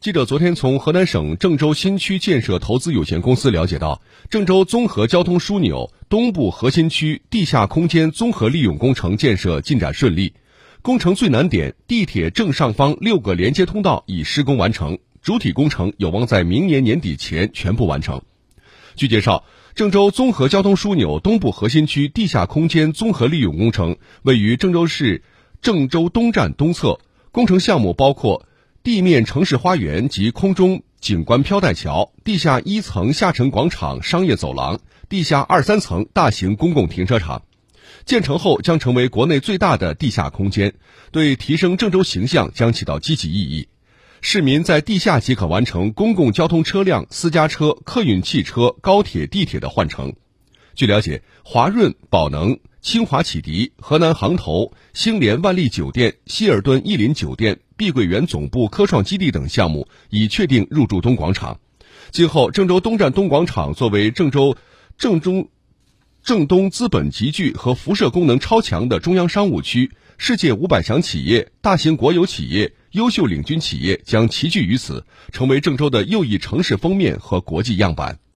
记者昨天从河南省郑州新区建设投资有限公司了解到，郑州综合交通枢纽东部核心区地下空间综合利用工程建设进展顺利，工程最难点地铁正上方六个连接通道已施工完成，主体工程有望在明年年底前全部完成。据介绍，郑州综合交通枢纽东部核心区地下空间综合利用工程位于郑州市郑州东站东侧，工程项目包括。地面城市花园及空中景观飘带桥、地下一层下沉广场商业走廊、地下二三层大型公共停车场，建成后将成为国内最大的地下空间，对提升郑州形象将起到积极意义。市民在地下即可完成公共交通车辆、私家车、客运汽车、高铁、地铁的换乘。据了解，华润、宝能。清华启迪、河南航投、星联万丽酒店、希尔顿逸林酒店、碧桂园总部科创基地等项目已确定入驻东广场。今后，郑州东站东广场作为郑州郑中郑东资本集聚和辐射功能超强的中央商务区，世界五百强企业、大型国有企业、优秀领军企业将齐聚于此，成为郑州的又一城市封面和国际样板。